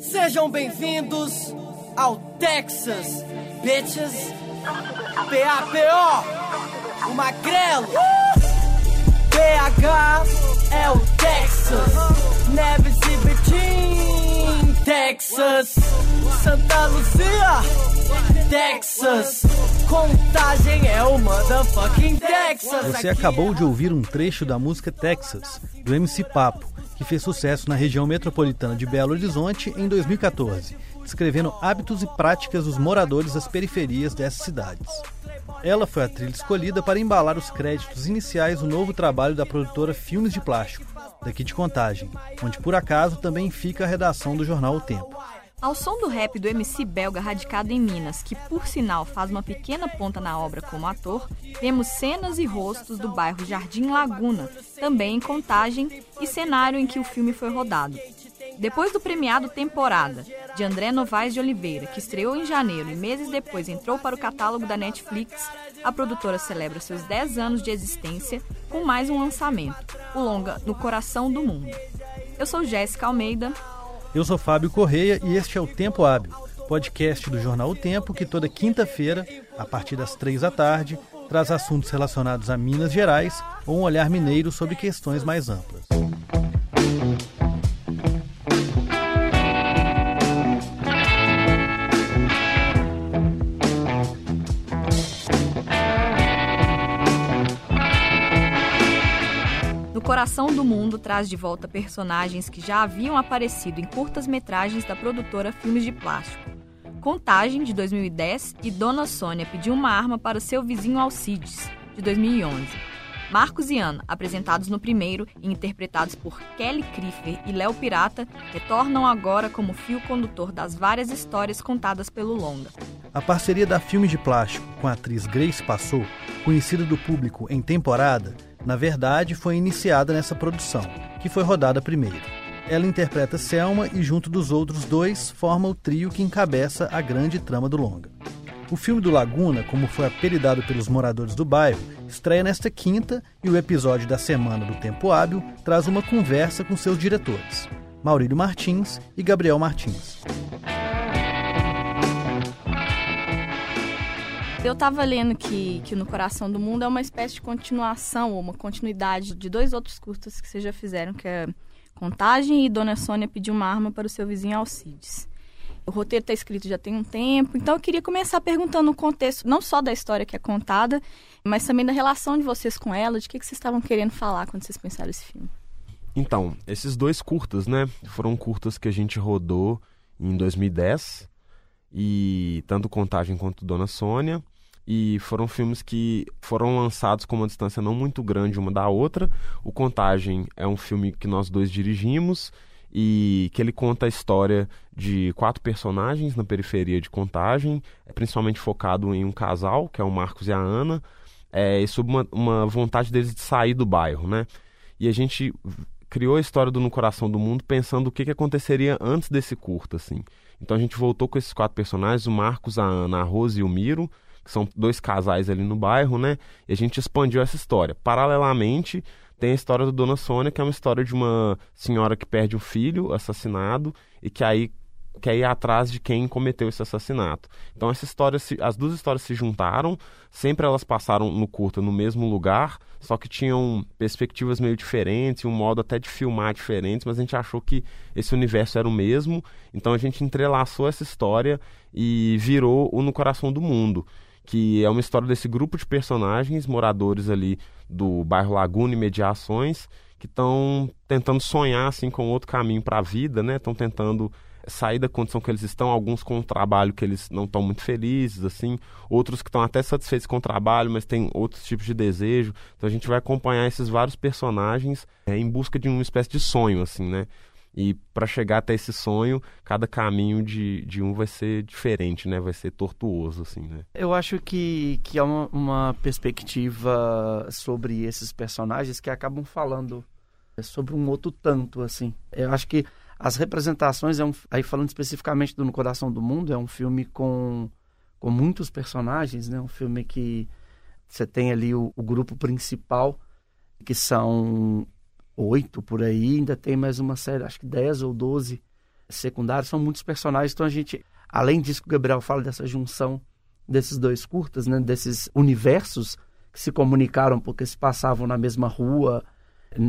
Sejam bem-vindos ao Texas, bitches. P-A-P-O, o Magrelo. PH é o Texas. Neves e Betim, Texas. Santa Luzia, Texas. Contagem é o motherfucking Texas. Você acabou de ouvir um trecho da música Texas, do MC Papo, que fez sucesso na região metropolitana de Belo Horizonte em 2014, descrevendo hábitos e práticas dos moradores das periferias dessas cidades. Ela foi a trilha escolhida para embalar os créditos iniciais do novo trabalho da produtora Filmes de Plástico, daqui de Contagem, onde por acaso também fica a redação do jornal O Tempo. Ao som do rap do MC belga radicado em Minas, que por sinal faz uma pequena ponta na obra como ator, vemos cenas e rostos do bairro Jardim Laguna, também em Contagem, e cenário em que o filme foi rodado. Depois do premiado Temporada, de André Novaes de Oliveira, que estreou em janeiro e meses depois entrou para o catálogo da Netflix, a produtora celebra seus 10 anos de existência com mais um lançamento, o longa No Coração do Mundo. Eu sou Jéssica Almeida. Eu sou Fábio Correia e este é o Tempo Hábil, podcast do jornal O Tempo que toda quinta-feira, a partir das três da tarde, traz assuntos relacionados a Minas Gerais ou um olhar mineiro sobre questões mais amplas. Coração do Mundo traz de volta personagens que já haviam aparecido em curtas-metragens da produtora Filmes de Plástico. Contagem, de 2010, e Dona Sônia pediu uma arma para seu vizinho Alcides, de 2011. Marcos e Ana, apresentados no primeiro e interpretados por Kelly Kriefer e Léo Pirata, retornam agora como fio condutor das várias histórias contadas pelo longa. A parceria da Filme de Plástico com a atriz Grace Passou, conhecida do público em temporada, na verdade foi iniciada nessa produção, que foi rodada primeiro. Ela interpreta Selma e, junto dos outros dois, forma o trio que encabeça a grande trama do longa. O filme do Laguna, como foi apelidado pelos moradores do bairro, estreia nesta quinta e o episódio da semana do Tempo Hábil traz uma conversa com seus diretores, Maurílio Martins e Gabriel Martins. Eu estava lendo que, que No Coração do Mundo é uma espécie de continuação, ou uma continuidade de dois outros curtas que vocês já fizeram, que é Contagem e Dona Sônia pediu uma arma para o seu vizinho Alcides. O roteiro está escrito já tem um tempo, então eu queria começar perguntando o contexto, não só da história que é contada, mas também da relação de vocês com ela, de que, que vocês estavam querendo falar quando vocês pensaram esse filme. Então, esses dois curtas, né, foram curtas que a gente rodou em 2010, e tanto Contagem quanto Dona Sônia, e foram filmes que foram lançados com uma distância não muito grande uma da outra. O Contagem é um filme que nós dois dirigimos e que ele conta a história de quatro personagens na periferia de Contagem, principalmente focado em um casal, que é o Marcos e a Ana, é, e sobre uma, uma vontade deles de sair do bairro, né? E a gente criou a história do No Coração do Mundo pensando o que, que aconteceria antes desse curto, assim. Então a gente voltou com esses quatro personagens, o Marcos, a Ana, a Rose e o Miro, são dois casais ali no bairro, né? E a gente expandiu essa história. Paralelamente, tem a história do Dona Sônia, que é uma história de uma senhora que perde um filho assassinado e que aí quer ir atrás de quem cometeu esse assassinato. Então essa história, as duas histórias se juntaram, sempre elas passaram no curta no mesmo lugar, só que tinham perspectivas meio diferentes, um modo até de filmar diferente, mas a gente achou que esse universo era o mesmo, então a gente entrelaçou essa história e virou o No Coração do Mundo que é uma história desse grupo de personagens, moradores ali do bairro Laguna e Mediações, que estão tentando sonhar assim com outro caminho para a vida, né? Estão tentando sair da condição que eles estão, alguns com trabalho que eles não estão muito felizes, assim, outros que estão até satisfeitos com o trabalho, mas têm outros tipos de desejo. Então a gente vai acompanhar esses vários personagens é, em busca de uma espécie de sonho, assim, né? E para chegar até esse sonho, cada caminho de, de um vai ser diferente, né? Vai ser tortuoso, assim, né? Eu acho que, que é uma, uma perspectiva sobre esses personagens que acabam falando sobre um outro tanto, assim. Eu acho que as representações, é um, aí falando especificamente do No Coração do Mundo, é um filme com, com muitos personagens, né? Um filme que você tem ali o, o grupo principal, que são oito por aí, ainda tem mais uma série, acho que dez ou doze secundários, são muitos personagens, então a gente, além disso que o Gabriel fala dessa junção desses dois curtas, né, desses universos que se comunicaram porque se passavam na mesma rua,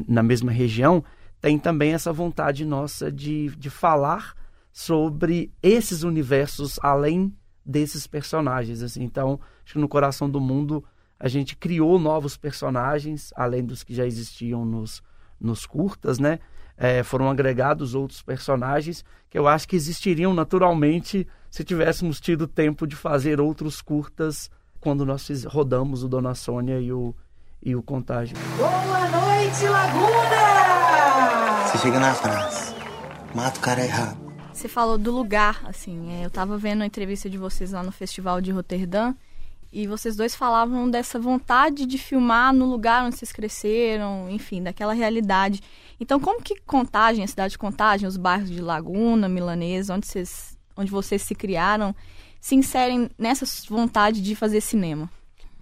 na mesma região, tem também essa vontade nossa de, de falar sobre esses universos além desses personagens. Assim. Então, acho que no Coração do Mundo a gente criou novos personagens, além dos que já existiam nos, nos curtas, né? É, foram agregados outros personagens que eu acho que existiriam naturalmente se tivéssemos tido tempo de fazer outros curtas quando nós fiz, rodamos o Dona Sônia e o, e o Contágio. Boa noite, Laguna! Você chega na França, mata o cara errado. Você falou do lugar, assim, é, eu tava vendo a entrevista de vocês lá no Festival de Roterdã e vocês dois falavam dessa vontade de filmar no lugar onde vocês cresceram, enfim, daquela realidade. Então, como que Contagem, a cidade de Contagem, os bairros de Laguna, Milanesa, onde vocês, onde vocês se criaram, se inserem nessa vontade de fazer cinema?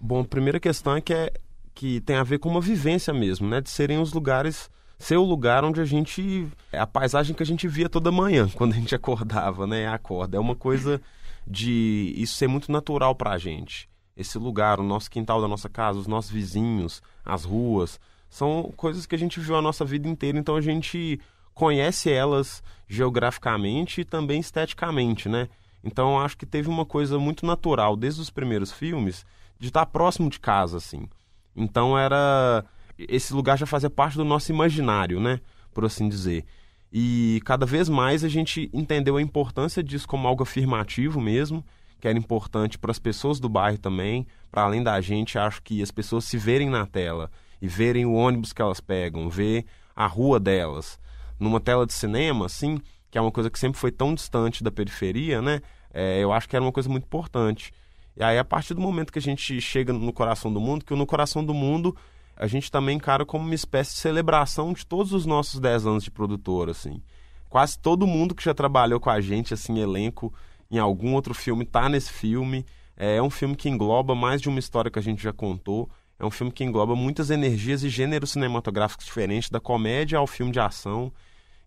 Bom, a primeira questão é que, é que tem a ver com uma vivência mesmo, né? De serem os lugares ser o lugar onde a gente. A paisagem que a gente via toda manhã, quando a gente acordava, né? Acorda. É uma coisa de isso ser muito natural pra gente. Esse lugar, o nosso quintal da nossa casa, os nossos vizinhos, as ruas, são coisas que a gente viu a nossa vida inteira, então a gente conhece elas geograficamente e também esteticamente, né? Então acho que teve uma coisa muito natural desde os primeiros filmes de estar próximo de casa, assim. Então era esse lugar já fazia parte do nosso imaginário, né? Por assim dizer. E cada vez mais a gente entendeu a importância disso como algo afirmativo mesmo, que era importante para as pessoas do bairro também, para além da gente, acho que as pessoas se verem na tela e verem o ônibus que elas pegam, ver a rua delas. Numa tela de cinema, assim, que é uma coisa que sempre foi tão distante da periferia, né? É, eu acho que era uma coisa muito importante. E aí, a partir do momento que a gente chega no coração do mundo, que no coração do mundo a gente também encara como uma espécie de celebração de todos os nossos 10 anos de produtor, assim. Quase todo mundo que já trabalhou com a gente, assim, elenco, em algum outro filme, tá nesse filme. É, é um filme que engloba mais de uma história que a gente já contou. É um filme que engloba muitas energias e gêneros cinematográficos diferentes, da comédia ao filme de ação.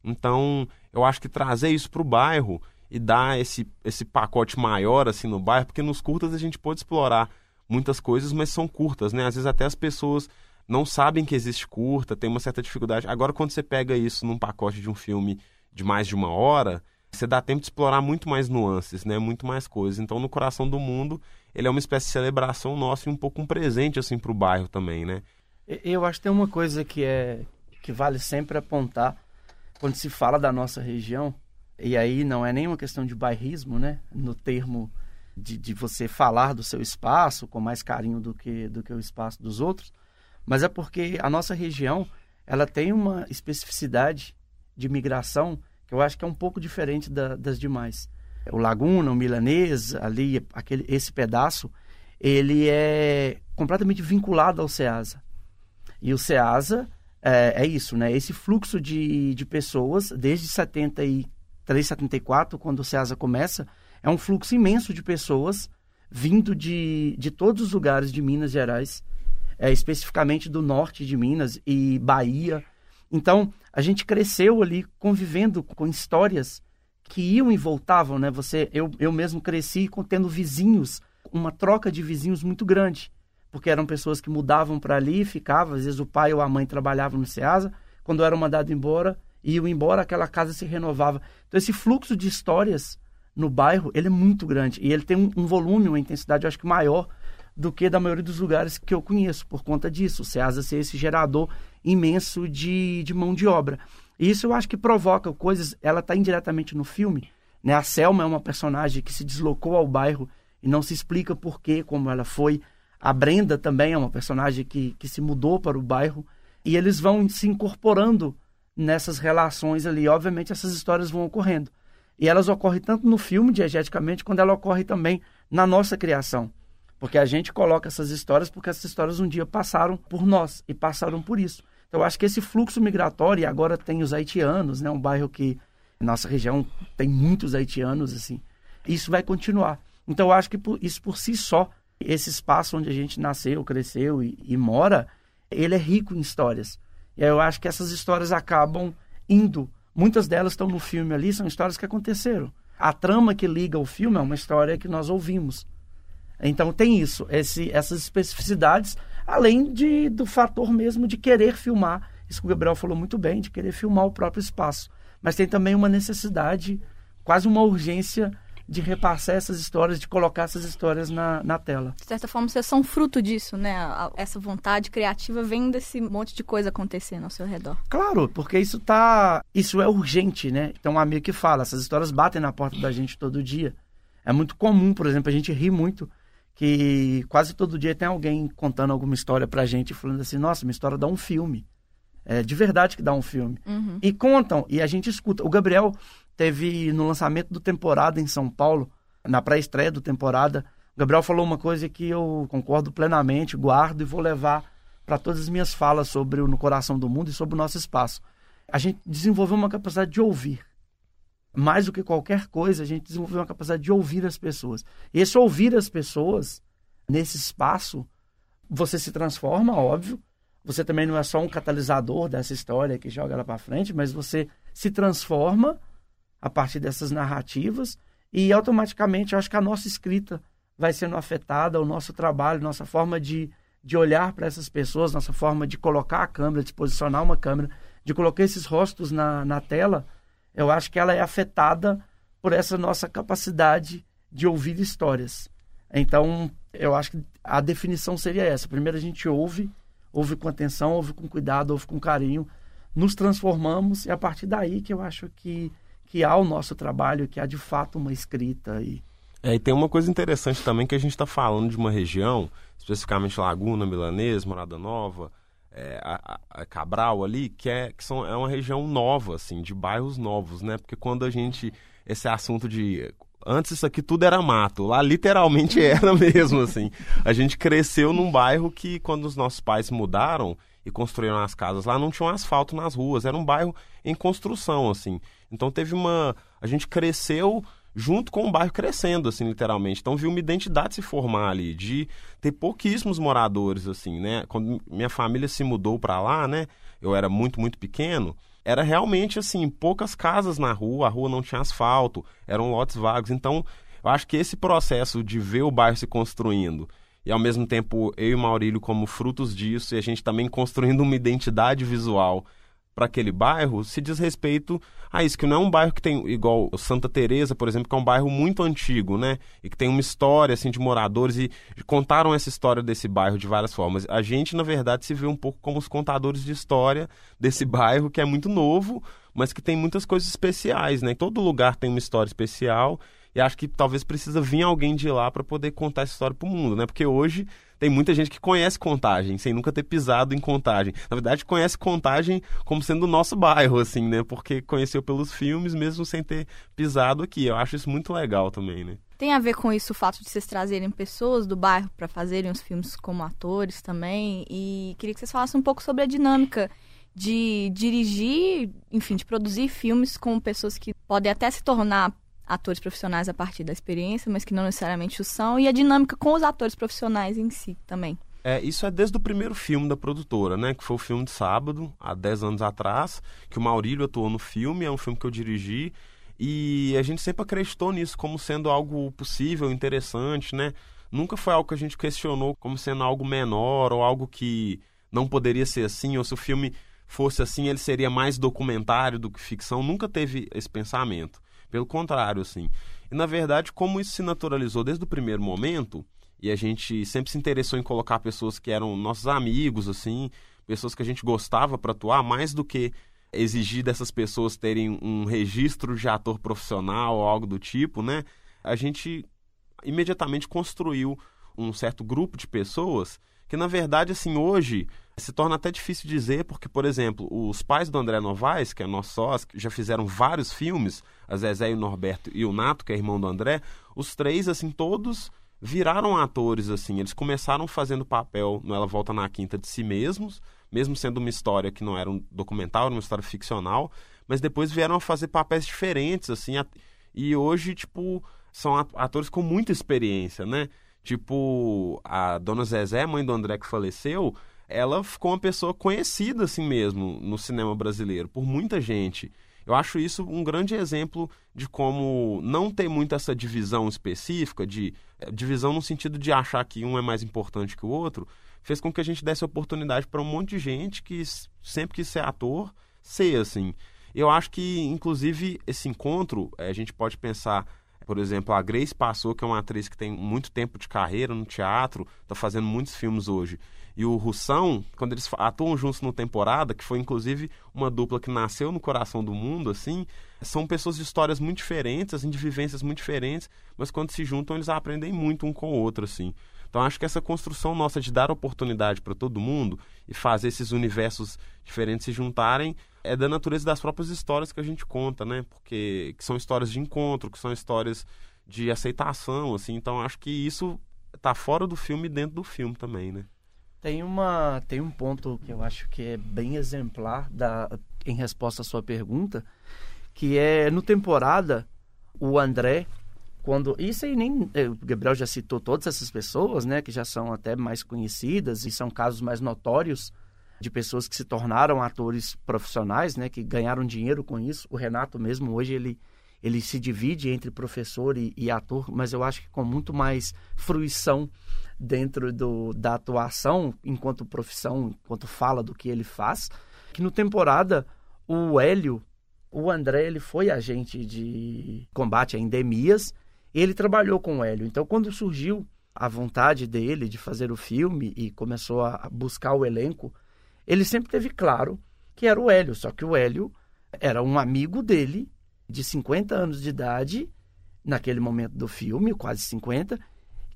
Então, eu acho que trazer isso para o bairro e dar esse, esse pacote maior assim no bairro, porque nos curtas a gente pode explorar muitas coisas, mas são curtas, né? Às vezes até as pessoas não sabem que existe curta, tem uma certa dificuldade. Agora, quando você pega isso num pacote de um filme de mais de uma hora, você dá tempo de explorar muito mais nuances, né? Muito mais coisas. Então, no Coração do Mundo, ele é uma espécie de celebração nossa e um pouco um presente, assim, para o bairro também, né? Eu acho que tem uma coisa que é que vale sempre apontar quando se fala da nossa região, e aí não é nenhuma questão de bairrismo, né? No termo de, de você falar do seu espaço com mais carinho do que, do que o espaço dos outros, mas é porque a nossa região ela tem uma especificidade de migração que eu acho que é um pouco diferente da, das demais. O Laguna, o Milanês, ali, aquele, esse pedaço, ele é completamente vinculado ao SEASA. E o SEASA é, é isso, né? Esse fluxo de, de pessoas, desde 73, 74, quando o SEASA começa, é um fluxo imenso de pessoas vindo de, de todos os lugares de Minas Gerais é, especificamente do norte de Minas e Bahia. Então, a gente cresceu ali convivendo com histórias que iam e voltavam, né? Você, eu, eu mesmo cresci tendo vizinhos, uma troca de vizinhos muito grande, porque eram pessoas que mudavam para ali, ficavam, às vezes o pai ou a mãe trabalhavam no Ceasa, quando eram mandados embora, iam embora, aquela casa se renovava. Então esse fluxo de histórias no bairro, ele é muito grande e ele tem um, um volume, uma intensidade, eu acho que maior do que da maioria dos lugares que eu conheço, por conta disso. O SEASA ser esse gerador imenso de, de mão de obra. E isso eu acho que provoca coisas, ela está indiretamente no filme. Né? A Selma é uma personagem que se deslocou ao bairro e não se explica por quê, como ela foi. A Brenda também é uma personagem que, que se mudou para o bairro. E eles vão se incorporando nessas relações ali. Obviamente, essas histórias vão ocorrendo. E elas ocorrem tanto no filme, diegeticamente, quanto ela ocorre também na nossa criação. Porque a gente coloca essas histórias porque essas histórias um dia passaram por nós e passaram por isso. Então, eu acho que esse fluxo migratório, e agora tem os haitianos, né? Um bairro que, nossa região, tem muitos haitianos, assim. Isso vai continuar. Então, eu acho que por, isso por si só, esse espaço onde a gente nasceu, cresceu e, e mora, ele é rico em histórias. E aí eu acho que essas histórias acabam indo Muitas delas estão no filme ali, são histórias que aconteceram. A trama que liga o filme é uma história que nós ouvimos. Então tem isso, esse, essas especificidades, além de, do fator mesmo de querer filmar. Isso que o Gabriel falou muito bem, de querer filmar o próprio espaço. Mas tem também uma necessidade, quase uma urgência de repassar essas histórias, de colocar essas histórias na, na tela. De certa forma, vocês são fruto disso, né? Essa vontade criativa vem desse monte de coisa acontecendo ao seu redor. Claro, porque isso tá. Isso é urgente, né? Tem um amigo que fala, essas histórias batem na porta da gente todo dia. É muito comum, por exemplo, a gente ri muito que quase todo dia tem alguém contando alguma história pra gente, falando assim, nossa, minha história dá um filme. É de verdade que dá um filme. Uhum. E contam, e a gente escuta. O Gabriel teve no lançamento do temporada em São Paulo, na pré-estreia do temporada, o Gabriel falou uma coisa que eu concordo plenamente, guardo e vou levar para todas as minhas falas sobre o No Coração do Mundo e sobre o nosso espaço. A gente desenvolveu uma capacidade de ouvir. Mais do que qualquer coisa, a gente desenvolveu uma capacidade de ouvir as pessoas. E esse ouvir as pessoas, nesse espaço, você se transforma, óbvio. Você também não é só um catalisador dessa história que joga ela para frente, mas você se transforma a partir dessas narrativas e automaticamente eu acho que a nossa escrita vai sendo afetada, o nosso trabalho, nossa forma de, de olhar para essas pessoas, nossa forma de colocar a câmera, de posicionar uma câmera, de colocar esses rostos na, na tela, eu acho que ela é afetada por essa nossa capacidade de ouvir histórias. Então, eu acho que a definição seria essa. Primeiro a gente ouve, ouve com atenção, ouve com cuidado, ouve com carinho, nos transformamos e a partir daí que eu acho que que há o nosso trabalho, que há de fato uma escrita aí. É, e tem uma coisa interessante também que a gente está falando de uma região, especificamente Laguna, Milanês, Morada Nova, é, a, a, Cabral ali, que, é, que são, é uma região nova, assim, de bairros novos, né? Porque quando a gente. Esse assunto de. Antes isso aqui tudo era mato, lá literalmente era mesmo, assim. A gente cresceu num bairro que, quando os nossos pais mudaram e construíram as casas lá, não tinha um asfalto nas ruas, era um bairro em construção, assim. Então teve uma. A gente cresceu junto com o bairro crescendo, assim, literalmente. Então viu uma identidade se formar ali, de ter pouquíssimos moradores, assim, né? Quando minha família se mudou para lá, né? Eu era muito, muito pequeno. Era realmente, assim, poucas casas na rua, a rua não tinha asfalto, eram lotes vagos. Então, eu acho que esse processo de ver o bairro se construindo e ao mesmo tempo eu e Maurílio como frutos disso e a gente também construindo uma identidade visual para aquele bairro se diz respeito a isso, que não é um bairro que tem igual Santa Teresa, por exemplo, que é um bairro muito antigo, né? E que tem uma história assim de moradores e contaram essa história desse bairro de várias formas. A gente, na verdade, se vê um pouco como os contadores de história desse bairro que é muito novo, mas que tem muitas coisas especiais, né? Todo lugar tem uma história especial e acho que talvez precisa vir alguém de lá para poder contar essa história para o mundo, né? Porque hoje tem muita gente que conhece Contagem, sem nunca ter pisado em Contagem. Na verdade, conhece Contagem como sendo o nosso bairro, assim, né? Porque conheceu pelos filmes, mesmo sem ter pisado aqui. Eu acho isso muito legal também, né? Tem a ver com isso o fato de vocês trazerem pessoas do bairro para fazerem os filmes como atores também. E queria que vocês falassem um pouco sobre a dinâmica de dirigir, enfim, de produzir filmes com pessoas que podem até se tornar atores profissionais a partir da experiência, mas que não necessariamente o são, e a dinâmica com os atores profissionais em si também. É, isso é desde o primeiro filme da produtora, né? Que foi o filme de sábado, há 10 anos atrás, que o Maurílio atuou no filme, é um filme que eu dirigi. E a gente sempre acreditou nisso como sendo algo possível, interessante, né? Nunca foi algo que a gente questionou como sendo algo menor ou algo que não poderia ser assim, ou se o filme fosse assim, ele seria mais documentário do que ficção. Nunca teve esse pensamento. Pelo contrário, assim. E na verdade, como isso se naturalizou desde o primeiro momento, e a gente sempre se interessou em colocar pessoas que eram nossos amigos, assim, pessoas que a gente gostava para atuar, mais do que exigir dessas pessoas terem um registro de ator profissional ou algo do tipo, né? A gente imediatamente construiu um certo grupo de pessoas que, na verdade, assim, hoje se torna até difícil dizer, porque, por exemplo, os pais do André Novaes, que é nosso que já fizeram vários filmes, a Zezé e o Norberto e o Nato, que é irmão do André, os três, assim, todos viraram atores, assim. Eles começaram fazendo papel no Ela Volta na Quinta de si mesmos, mesmo sendo uma história que não era um documental, era uma história ficcional, mas depois vieram a fazer papéis diferentes, assim, e hoje, tipo, são atores com muita experiência, né? Tipo, a dona Zezé, mãe do André que faleceu, ela ficou uma pessoa conhecida assim mesmo no cinema brasileiro, por muita gente. Eu acho isso um grande exemplo de como não ter muito essa divisão específica, de eh, divisão no sentido de achar que um é mais importante que o outro, fez com que a gente desse oportunidade para um monte de gente que sempre quis ser ator, ser assim. Eu acho que, inclusive, esse encontro, eh, a gente pode pensar, por exemplo, a Grace Passou, que é uma atriz que tem muito tempo de carreira no teatro, está fazendo muitos filmes hoje e o Russão, quando eles atuam juntos no temporada, que foi inclusive uma dupla que nasceu no coração do mundo, assim, são pessoas de histórias muito diferentes, assim, de vivências muito diferentes, mas quando se juntam eles aprendem muito um com o outro, assim. Então acho que essa construção nossa de dar oportunidade para todo mundo e fazer esses universos diferentes se juntarem é da natureza das próprias histórias que a gente conta, né? Porque que são histórias de encontro, que são histórias de aceitação, assim. Então acho que isso está fora do filme e dentro do filme também, né? Tem, uma, tem um ponto que eu acho que é bem exemplar da, em resposta à sua pergunta, que é no temporada, o André, quando. Isso aí nem. É, o Gabriel já citou todas essas pessoas, né? Que já são até mais conhecidas e são casos mais notórios de pessoas que se tornaram atores profissionais, né? Que ganharam dinheiro com isso. O Renato mesmo, hoje, ele, ele se divide entre professor e, e ator, mas eu acho que com muito mais fruição dentro do, da atuação enquanto profissão, enquanto fala do que ele faz, que no temporada o Hélio, o André, ele foi agente de combate a endemias, ele trabalhou com o Hélio. Então, quando surgiu a vontade dele de fazer o filme e começou a buscar o elenco, ele sempre teve claro que era o Hélio, só que o Hélio era um amigo dele de 50 anos de idade, naquele momento do filme, quase 50,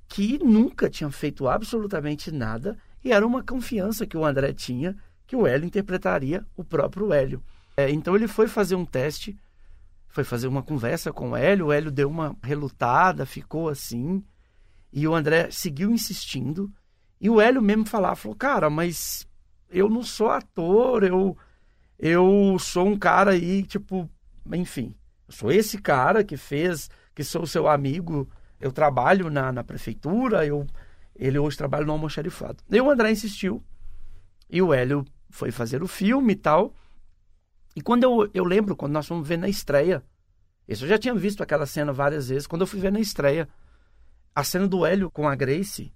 que nunca tinha feito absolutamente nada e era uma confiança que o André tinha que o Hélio interpretaria o próprio Hélio. É, então ele foi fazer um teste, foi fazer uma conversa com o Hélio, o Hélio deu uma relutada, ficou assim, e o André seguiu insistindo, e o Hélio mesmo falava, falou, cara, mas eu não sou ator, eu, eu sou um cara aí, tipo, enfim, eu sou esse cara que fez, que sou seu amigo eu trabalho na, na prefeitura, eu, ele hoje trabalha no almoxarifado. E o André insistiu, e o Hélio foi fazer o filme e tal. E quando eu, eu lembro, quando nós fomos ver na estreia, isso eu já tinha visto aquela cena várias vezes, quando eu fui ver na estreia, a cena do Hélio com a Grace,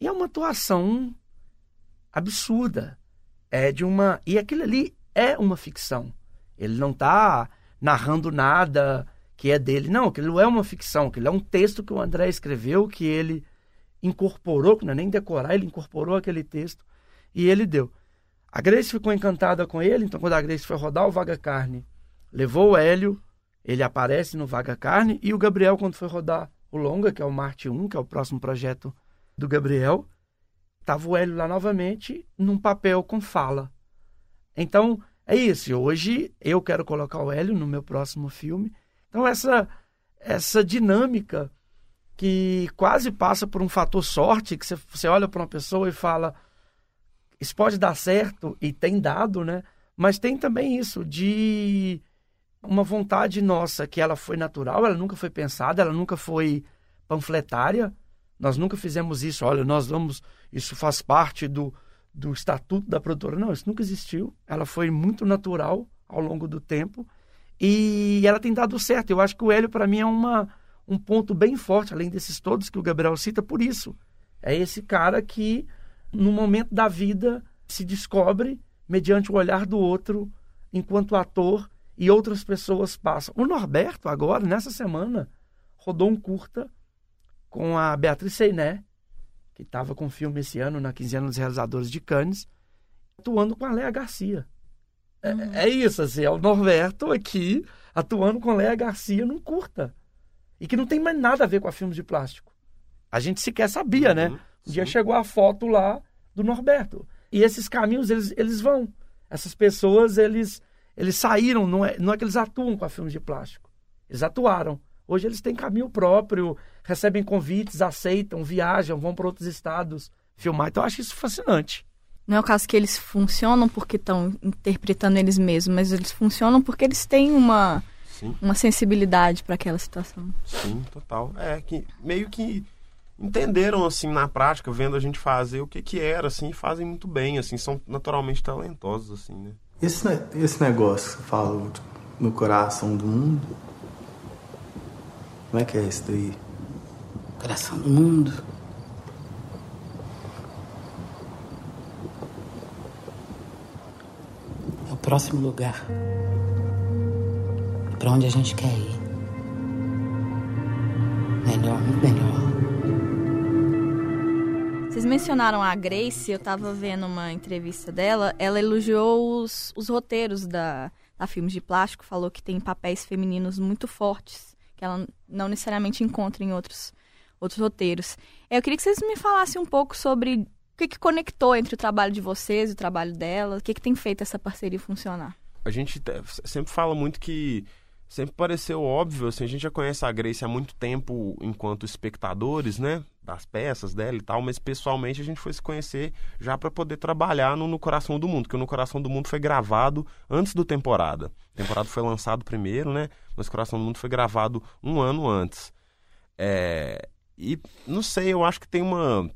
e é uma atuação absurda. É de uma. E aquilo ali é uma ficção. Ele não está narrando nada que é dele. Não, aquilo é uma ficção, aquilo é um texto que o André escreveu, que ele incorporou, que não é nem decorar, ele incorporou aquele texto e ele deu. A Grace ficou encantada com ele, então quando a Grace foi rodar o Vaga Carne, levou o Hélio, ele aparece no Vaga Carne, e o Gabriel, quando foi rodar o Longa, que é o Marte 1, que é o próximo projeto do Gabriel, estava o Hélio lá novamente, num papel com fala. Então, é isso. Hoje eu quero colocar o Hélio no meu próximo filme, então, essa, essa dinâmica que quase passa por um fator sorte, que você, você olha para uma pessoa e fala, isso pode dar certo, e tem dado, né? Mas tem também isso de uma vontade nossa que ela foi natural, ela nunca foi pensada, ela nunca foi panfletária. Nós nunca fizemos isso, olha, nós vamos, isso faz parte do, do estatuto da produtora. Não, isso nunca existiu. Ela foi muito natural ao longo do tempo e ela tem dado certo. Eu acho que o Hélio, para mim, é uma, um ponto bem forte, além desses todos que o Gabriel cita, por isso. É esse cara que, no momento da vida, se descobre mediante o olhar do outro, enquanto ator, e outras pessoas passam. O Norberto, agora, nessa semana, rodou um curta com a Beatriz Seiné, que estava com o filme esse ano, na quinzena dos realizadores de Cannes, atuando com a Léa Garcia. É, é, isso, assim, é o Norberto aqui atuando com Léa Garcia num curta. E que não tem mais nada a ver com a filmes de plástico. A gente sequer sabia, né? uhum, né? Um dia chegou a foto lá do Norberto. E esses caminhos, eles, eles vão. Essas pessoas, eles, eles saíram, não é, não é que eles atuam com a filmes de plástico. Eles atuaram. Hoje eles têm caminho próprio, recebem convites, aceitam, viajam, vão para outros estados filmar. Então eu acho isso fascinante. Não é o caso que eles funcionam porque estão interpretando eles mesmos, mas eles funcionam porque eles têm uma, uma sensibilidade para aquela situação. Sim, total. É que meio que entenderam assim na prática, vendo a gente fazer o que que era, assim, e fazem muito bem, assim, são naturalmente talentosos, assim, né? Esse, esse negócio que você fala, no coração do mundo? Como é que é isso daí? Coração do mundo. É o próximo lugar. Para onde a gente quer ir. Melhor, muito melhor. Vocês mencionaram a Grace, eu tava vendo uma entrevista dela, ela elogiou os, os roteiros da, da Filmes de Plástico, falou que tem papéis femininos muito fortes, que ela não necessariamente encontra em outros, outros roteiros. Eu queria que vocês me falassem um pouco sobre o que, que conectou entre o trabalho de vocês e o trabalho dela, o que, que tem feito essa parceria funcionar. A gente te- sempre fala muito que sempre pareceu óbvio, assim, a gente já conhece a Grace há muito tempo enquanto espectadores, né, das peças dela e tal, mas pessoalmente a gente foi se conhecer já para poder trabalhar no, no Coração do Mundo, que o No Coração do Mundo foi gravado antes do temporada. A temporada foi lançado primeiro, né, mas Coração do Mundo foi gravado um ano antes. É, e não sei, eu acho que tem uma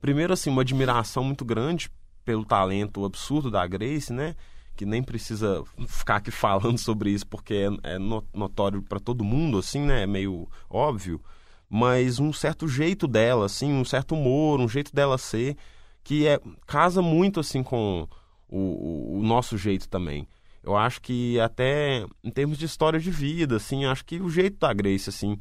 primeiro assim uma admiração muito grande pelo talento absurdo da Grace, né? Que nem precisa ficar aqui falando sobre isso porque é, é no- notório para todo mundo, assim, né? É meio óbvio. Mas um certo jeito dela, assim, um certo humor, um jeito dela ser, que é casa muito assim com o, o- nosso jeito também. Eu acho que até em termos de história de vida, assim, acho que o jeito da Grace, assim,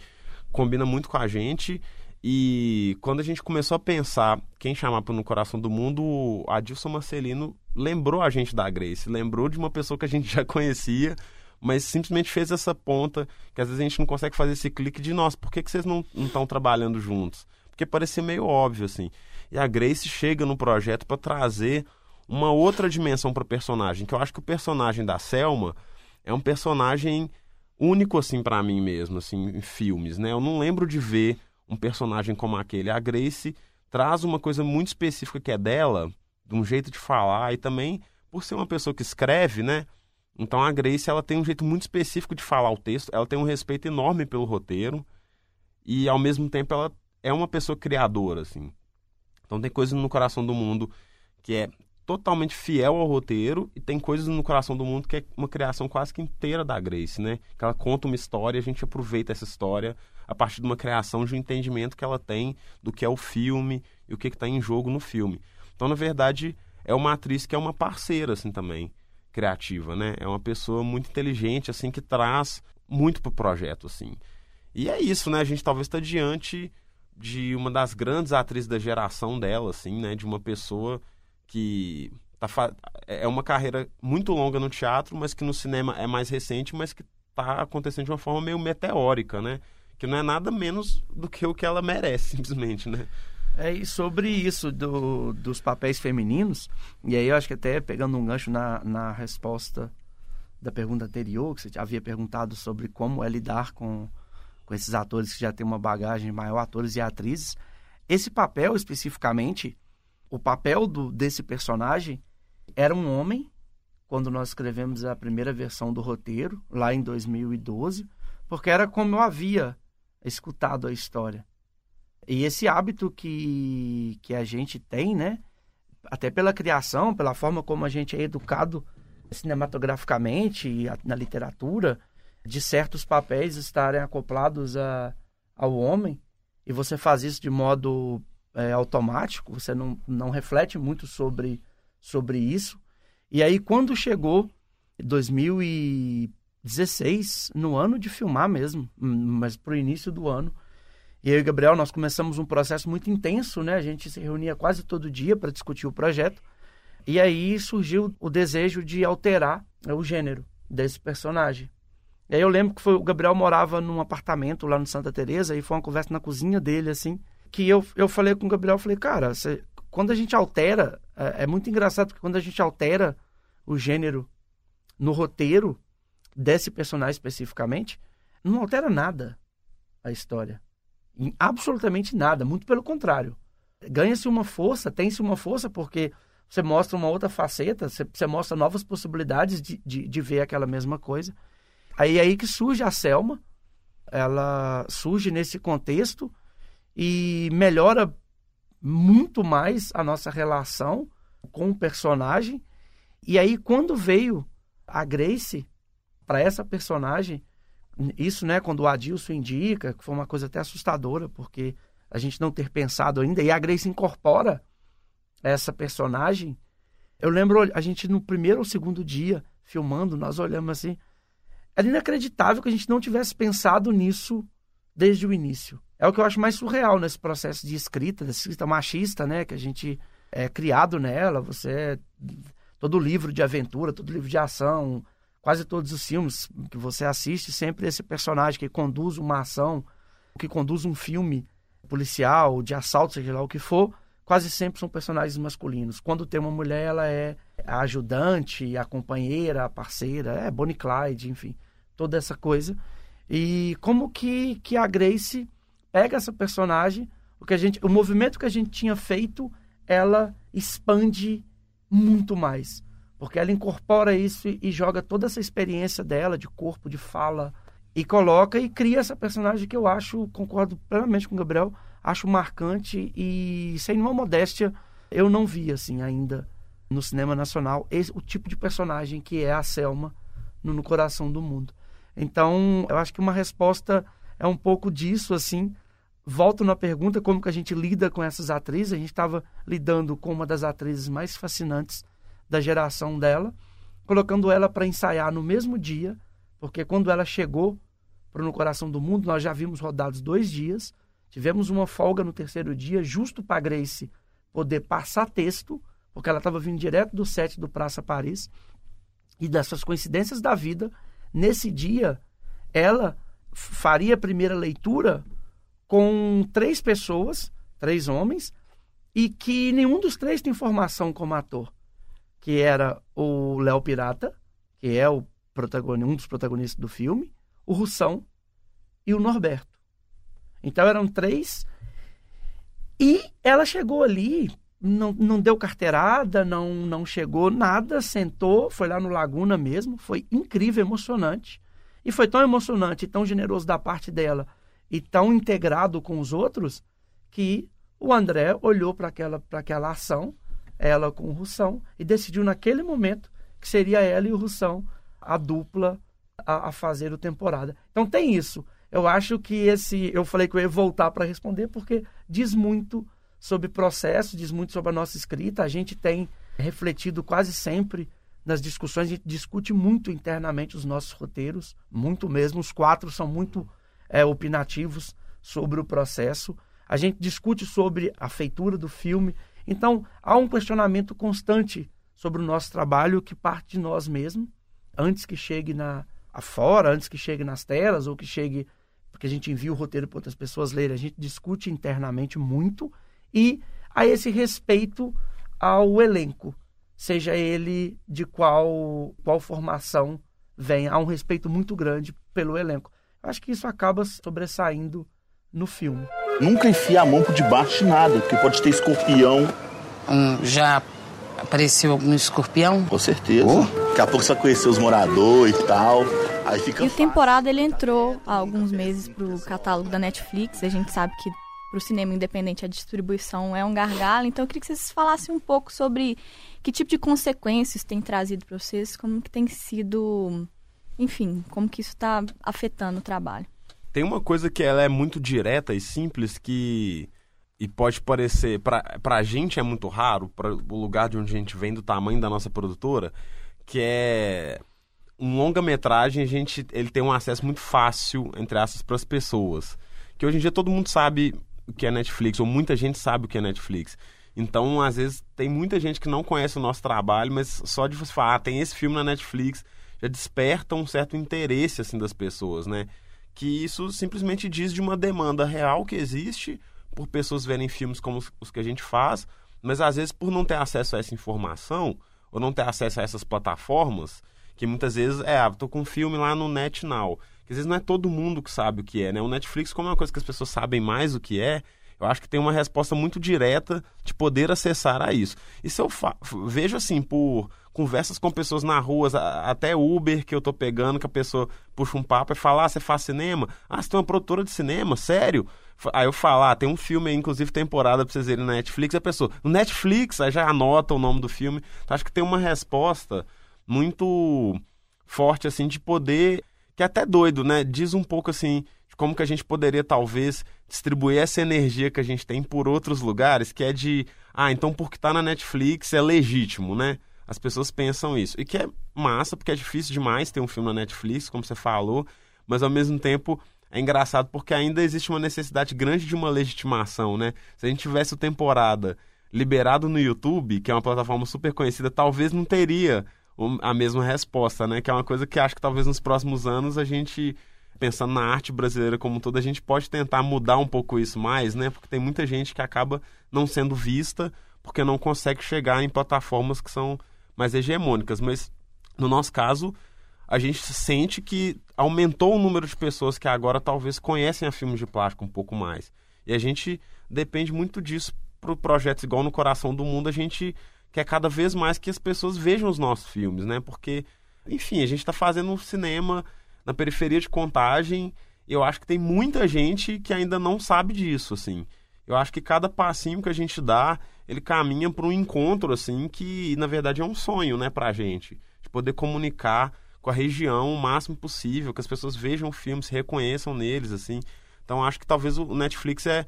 combina muito com a gente. E quando a gente começou a pensar quem chamar para No Coração do Mundo, Adilson Marcelino lembrou a gente da Grace, lembrou de uma pessoa que a gente já conhecia, mas simplesmente fez essa ponta que às vezes a gente não consegue fazer esse clique de nossa, por que, que vocês não estão trabalhando juntos? Porque parecia meio óbvio, assim. E a Grace chega no projeto para trazer uma outra dimensão para o personagem, que eu acho que o personagem da Selma é um personagem único assim para mim mesmo, assim, em filmes, né? Eu não lembro de ver um personagem como aquele. A Grace traz uma coisa muito específica que é dela, de um jeito de falar e também por ser uma pessoa que escreve, né? Então a Grace ela tem um jeito muito específico de falar o texto, ela tem um respeito enorme pelo roteiro e ao mesmo tempo ela é uma pessoa criadora, assim. Então tem coisas no Coração do Mundo que é totalmente fiel ao roteiro e tem coisas no Coração do Mundo que é uma criação quase que inteira da Grace, né? Que ela conta uma história a gente aproveita essa história a partir de uma criação de um entendimento que ela tem do que é o filme e o que está em jogo no filme. Então, na verdade, é uma atriz que é uma parceira, assim, também, criativa, né? É uma pessoa muito inteligente, assim, que traz muito pro projeto, assim. E é isso, né? A gente talvez está diante de uma das grandes atrizes da geração dela, assim, né? De uma pessoa que tá fa... é uma carreira muito longa no teatro, mas que no cinema é mais recente, mas que tá acontecendo de uma forma meio meteórica, né? Que não é nada menos do que o que ela merece, simplesmente, né? É, e sobre isso do, dos papéis femininos, e aí eu acho que até pegando um gancho na, na resposta da pergunta anterior, que você havia perguntado sobre como é lidar com, com esses atores que já têm uma bagagem maior, atores e atrizes. Esse papel especificamente, o papel do, desse personagem era um homem, quando nós escrevemos a primeira versão do roteiro, lá em 2012, porque era como eu havia escutado a história. E esse hábito que, que a gente tem, né? Até pela criação, pela forma como a gente é educado cinematograficamente e na literatura, de certos papéis estarem acoplados a, ao homem, e você faz isso de modo é, automático, você não, não reflete muito sobre, sobre isso. E aí, quando chegou 2016, no ano de filmar mesmo, hum, mas pro início do ano, eu e Gabriel, nós começamos um processo muito intenso, né? A gente se reunia quase todo dia para discutir o projeto. E aí surgiu o desejo de alterar o gênero desse personagem. E aí eu lembro que foi, o Gabriel morava num apartamento lá no Santa Teresa e foi uma conversa na cozinha dele, assim, que eu, eu falei com o Gabriel, falei, cara, você- quando a gente altera, é, é muito engraçado porque quando a gente altera o gênero no roteiro desse personagem especificamente, não altera nada a história. Em absolutamente nada, muito pelo contrário. Ganha-se uma força, tem-se uma força porque você mostra uma outra faceta, você, você mostra novas possibilidades de, de, de ver aquela mesma coisa. Aí é aí que surge a Selma, ela surge nesse contexto e melhora muito mais a nossa relação com o personagem. E aí quando veio a Grace, para essa personagem, isso, né, quando o Adilson indica, que foi uma coisa até assustadora, porque a gente não ter pensado ainda, e a Grace incorpora essa personagem. Eu lembro a gente no primeiro ou segundo dia filmando, nós olhamos assim, era inacreditável que a gente não tivesse pensado nisso desde o início. É o que eu acho mais surreal nesse processo de escrita, da escrita machista, né, que a gente é criado nela, você é, todo livro de aventura, todo livro de ação, quase todos os filmes que você assiste, sempre esse personagem que conduz uma ação, que conduz um filme policial, de assalto, seja lá o que for, quase sempre são personagens masculinos. Quando tem uma mulher, ela é a ajudante, a companheira, a parceira, é Bonnie Clyde, enfim, toda essa coisa. E como que, que a Grace pega essa personagem, o, que a gente, o movimento que a gente tinha feito, ela expande muito mais. Porque ela incorpora isso e, joga toda essa experiência dela, de corpo, de fala, e coloca e cria essa personagem que eu acho, concordo plenamente com o Gabriel, acho marcante e sem nenhuma modéstia, eu não vi assim ainda no cinema nacional esse, o tipo de personagem que é a Selma no, no Coração do Mundo. Então, eu acho que uma resposta é um pouco disso assim. Volto na pergunta como que a gente lida com essas atrizes. A gente estava lidando com uma das atrizes mais fascinantes da geração dela, colocando ela para ensaiar no mesmo dia, porque quando ela chegou para No Coração do Mundo, nós já vimos rodados dois dias, tivemos uma folga no terceiro dia, justo para Grace poder passar texto, porque ela estava vindo direto do set do Praça Paris, e dessas coincidências da vida, nesse dia, ela faria a primeira leitura com três pessoas, três homens, e que nenhum dos três tem formação como ator que era o Léo Pirata, que é o um dos protagonistas do filme, o Russão e o Norberto. Então eram três. E ela chegou ali, não, não deu carteirada, não, não chegou nada, sentou, foi lá no Laguna mesmo, foi incrível, emocionante. E foi tão emocionante tão generoso da parte dela e tão integrado com os outros que o André olhou para aquela, aquela ação ela com o Russão, e decidiu naquele momento que seria ela e o Russão a dupla a, a fazer o temporada. Então tem isso. Eu acho que esse. Eu falei que eu ia voltar para responder, porque diz muito sobre processo, diz muito sobre a nossa escrita. A gente tem refletido quase sempre nas discussões, a gente discute muito internamente os nossos roteiros, muito mesmo. Os quatro são muito é, opinativos sobre o processo. A gente discute sobre a feitura do filme então, há um questionamento constante sobre o nosso trabalho que parte de nós mesmos, antes que chegue na afora, antes que chegue nas telas ou que chegue porque a gente envia o roteiro para outras pessoas lerem, a gente discute internamente muito e há esse respeito ao elenco, seja ele de qual qual formação vem, há um respeito muito grande pelo elenco. Acho que isso acaba sobressaindo no filme. Nunca enfia a mão por debaixo de nada, porque pode ter escorpião. Um, já apareceu algum escorpião? Com certeza. Oh. Daqui a pouco você vai conhecer os moradores e tal. Aí fica e o temporada ele entrou há alguns meses pro catálogo da Netflix. A gente sabe que para o cinema independente a distribuição é um gargalo. Então eu queria que vocês falassem um pouco sobre que tipo de consequências tem trazido para vocês, como que tem sido, enfim, como que isso está afetando o trabalho. Tem uma coisa que ela é muito direta e simples que e pode parecer para a gente é muito raro para o lugar de onde a gente vem do tamanho da nossa produtora que é um longa-metragem a gente ele tem um acesso muito fácil entre essas para as pessoas. Que hoje em dia todo mundo sabe o que é Netflix ou muita gente sabe o que é Netflix. Então às vezes tem muita gente que não conhece o nosso trabalho mas só de você falar ah, tem esse filme na Netflix já desperta um certo interesse assim das pessoas né que isso simplesmente diz de uma demanda real que existe por pessoas verem filmes como os que a gente faz, mas às vezes por não ter acesso a essa informação ou não ter acesso a essas plataformas, que muitas vezes é, ah, tô com um filme lá no NetNow, que às vezes não é todo mundo que sabe o que é, né? O Netflix, como é uma coisa que as pessoas sabem mais o que é, eu acho que tem uma resposta muito direta de poder acessar a isso. E se eu vejo assim, por conversas com pessoas na rua, até Uber que eu tô pegando, que a pessoa puxa um papo e fala: ah, você faz cinema? Ah, você tem uma produtora de cinema? Sério? Aí eu falo, ah, tem um filme aí, inclusive temporada pra vocês verem na Netflix, a pessoa, no Netflix, aí já anota o nome do filme. Então acho que tem uma resposta muito forte, assim, de poder, que é até doido, né? Diz um pouco, assim, como que a gente poderia, talvez, distribuir essa energia que a gente tem por outros lugares, que é de, ah, então porque tá na Netflix é legítimo, né? As pessoas pensam isso. E que é massa, porque é difícil demais ter um filme na Netflix, como você falou, mas ao mesmo tempo é engraçado porque ainda existe uma necessidade grande de uma legitimação, né? Se a gente tivesse o temporada liberado no YouTube, que é uma plataforma super conhecida, talvez não teria a mesma resposta, né? Que é uma coisa que acho que talvez nos próximos anos a gente, pensando na arte brasileira como um todo, a gente pode tentar mudar um pouco isso mais, né? Porque tem muita gente que acaba não sendo vista porque não consegue chegar em plataformas que são mais hegemônicas. Mas no nosso caso, a gente sente que aumentou o número de pessoas que agora talvez conhecem a filmes de plástico um pouco mais. E a gente depende muito disso para projetos igual no Coração do Mundo, a gente quer cada vez mais que as pessoas vejam os nossos filmes, né? Porque, enfim, a gente está fazendo um cinema na periferia de contagem. Eu acho que tem muita gente que ainda não sabe disso, assim. Eu acho que cada passinho que a gente dá, ele caminha para um encontro, assim, que na verdade é um sonho, né, para a gente. De poder comunicar com a região o máximo possível, que as pessoas vejam filmes, se reconheçam neles, assim. Então acho que talvez o Netflix é,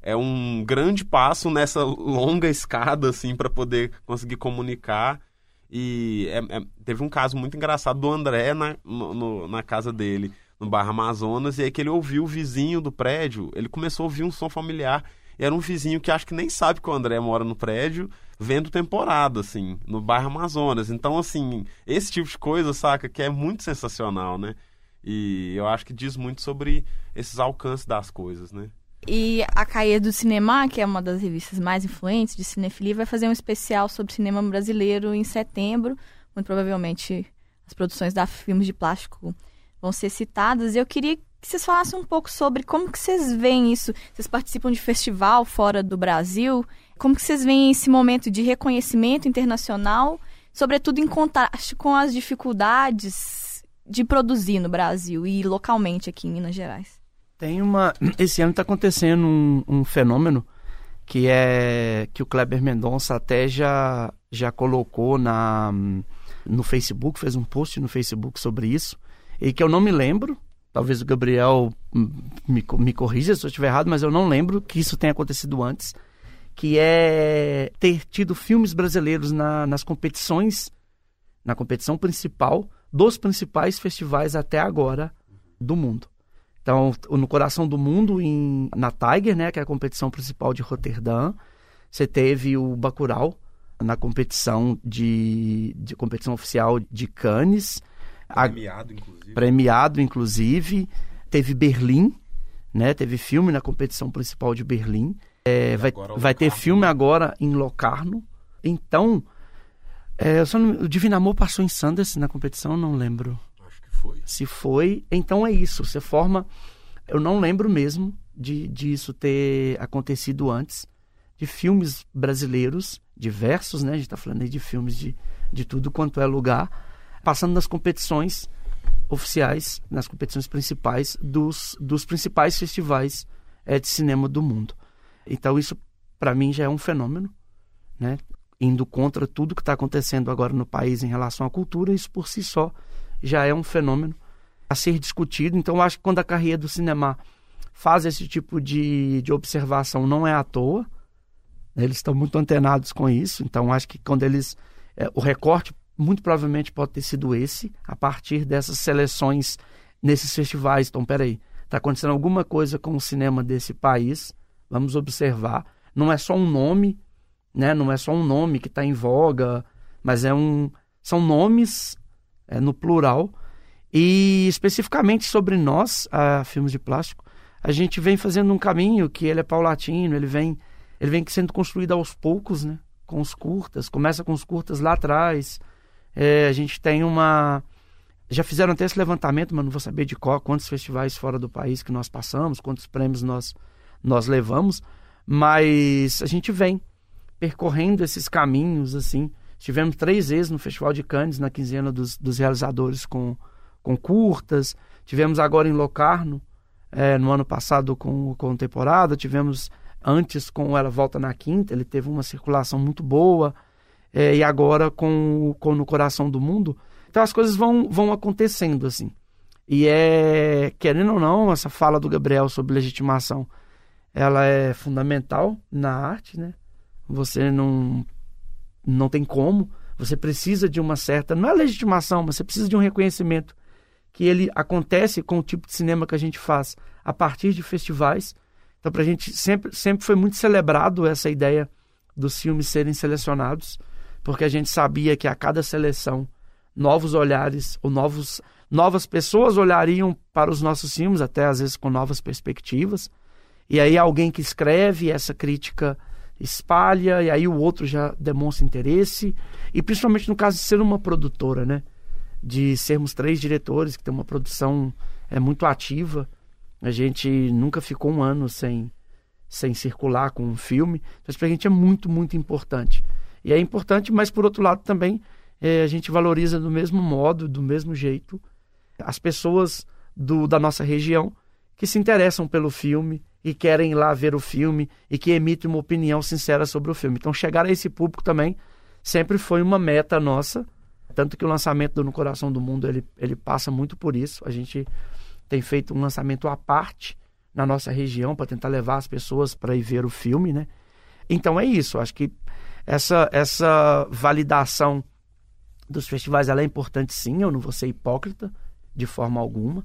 é um grande passo nessa longa escada, assim, para poder conseguir comunicar. E é, é, teve um caso muito engraçado do André na, no, na casa dele, no bairro Amazonas, e aí que ele ouviu o vizinho do prédio, ele começou a ouvir um som familiar era um vizinho que acho que nem sabe que o André mora no prédio, vendo temporada, assim, no bairro Amazonas. Então, assim, esse tipo de coisa, saca, que é muito sensacional, né? E eu acho que diz muito sobre esses alcances das coisas, né? E a Caia do Cinema, que é uma das revistas mais influentes de cinefilia, vai fazer um especial sobre cinema brasileiro em setembro. Muito provavelmente as produções da Filmes de Plástico vão ser citadas. Eu queria que vocês falassem um pouco sobre como que vocês veem isso. Vocês participam de festival fora do Brasil. Como que vocês veem esse momento de reconhecimento internacional, sobretudo em contraste com as dificuldades de produzir no Brasil e localmente aqui em Minas Gerais? Tem uma. Esse ano está acontecendo um, um, fenômeno que é que o Kleber Mendonça até já, já colocou na, no Facebook, fez um post no Facebook sobre isso, e que eu não me lembro, Talvez o Gabriel me, me corrija se eu estiver errado, mas eu não lembro que isso tenha acontecido antes. Que é ter tido filmes brasileiros na, nas competições, na competição principal dos principais festivais até agora do mundo. Então, no Coração do Mundo, em, na Tiger, né, que é a competição principal de Roterdã, você teve o Bacurau na competição de, de competição oficial de Cannes, Premiado, inclusive. Premiado, inclusive. Teve Berlim, né? Teve filme na competição principal de Berlim. É, vai vai ter filme agora em Locarno. Então, é, não, o Divino Amor passou em Sanders na competição, não lembro. Foi. Se foi, então é isso. Você forma. Eu não lembro mesmo de, de isso ter acontecido antes. De filmes brasileiros, diversos, né? A gente está falando aí de filmes de, de tudo quanto é lugar passando nas competições oficiais, nas competições principais dos, dos principais festivais é, de cinema do mundo. Então isso para mim já é um fenômeno, né? Indo contra tudo que está acontecendo agora no país em relação à cultura, isso por si só já é um fenômeno a ser discutido. Então acho que quando a carreira do cinema faz esse tipo de, de observação não é à toa, né? eles estão muito antenados com isso. Então acho que quando eles é, o recorte muito provavelmente pode ter sido esse, a partir dessas seleções nesses festivais. Então, peraí, está acontecendo alguma coisa com o cinema desse país, vamos observar. Não é só um nome, né? não é só um nome que está em voga, mas é um, são nomes é, no plural. E especificamente sobre nós, a Filmes de Plástico, a gente vem fazendo um caminho que ele é paulatino, ele vem, ele vem sendo construído aos poucos, né? com os curtas. Começa com os curtas lá atrás, é, a gente tem uma. Já fizeram até esse levantamento, mas não vou saber de qual, quantos festivais fora do país que nós passamos, quantos prêmios nós, nós levamos, mas a gente vem percorrendo esses caminhos, assim. Tivemos três vezes no Festival de Cannes, na quinzena dos, dos realizadores com, com curtas. Tivemos agora em Locarno, é, no ano passado com, com temporada. Tivemos antes com Ela Volta na Quinta, ele teve uma circulação muito boa é, e agora com, com No Coração do Mundo. Então as coisas vão, vão acontecendo assim. E é, querendo ou não, essa fala do Gabriel sobre legitimação, ela é fundamental na arte, né? Você não, não tem como, você precisa de uma certa, não é legitimação, mas você precisa de um reconhecimento que ele acontece com o tipo de cinema que a gente faz a partir de festivais. Então, para a gente sempre, sempre foi muito celebrado essa ideia dos filmes serem selecionados, porque a gente sabia que a cada seleção novos olhares ou novos, novas pessoas olhariam para os nossos filmes, até às vezes com novas perspectivas. E aí alguém que escreve essa crítica espalha, e aí o outro já demonstra interesse. E principalmente no caso de ser uma produtora, né? De sermos três diretores, que tem uma produção é, muito ativa. A gente nunca ficou um ano sem, sem circular com um filme. Então, para a gente é muito, muito importante. E é importante, mas por outro lado também é, a gente valoriza do mesmo modo, do mesmo jeito, as pessoas do, da nossa região que se interessam pelo filme e querem ir lá ver o filme e que emitem uma opinião sincera sobre o filme. Então, chegar a esse público também sempre foi uma meta nossa. Tanto que o lançamento do No Coração do Mundo ele, ele passa muito por isso. A gente tem feito um lançamento à parte na nossa região para tentar levar as pessoas para ir ver o filme, né? Então é isso. Acho que essa, essa validação dos festivais ela é importante sim, eu não vou ser hipócrita de forma alguma.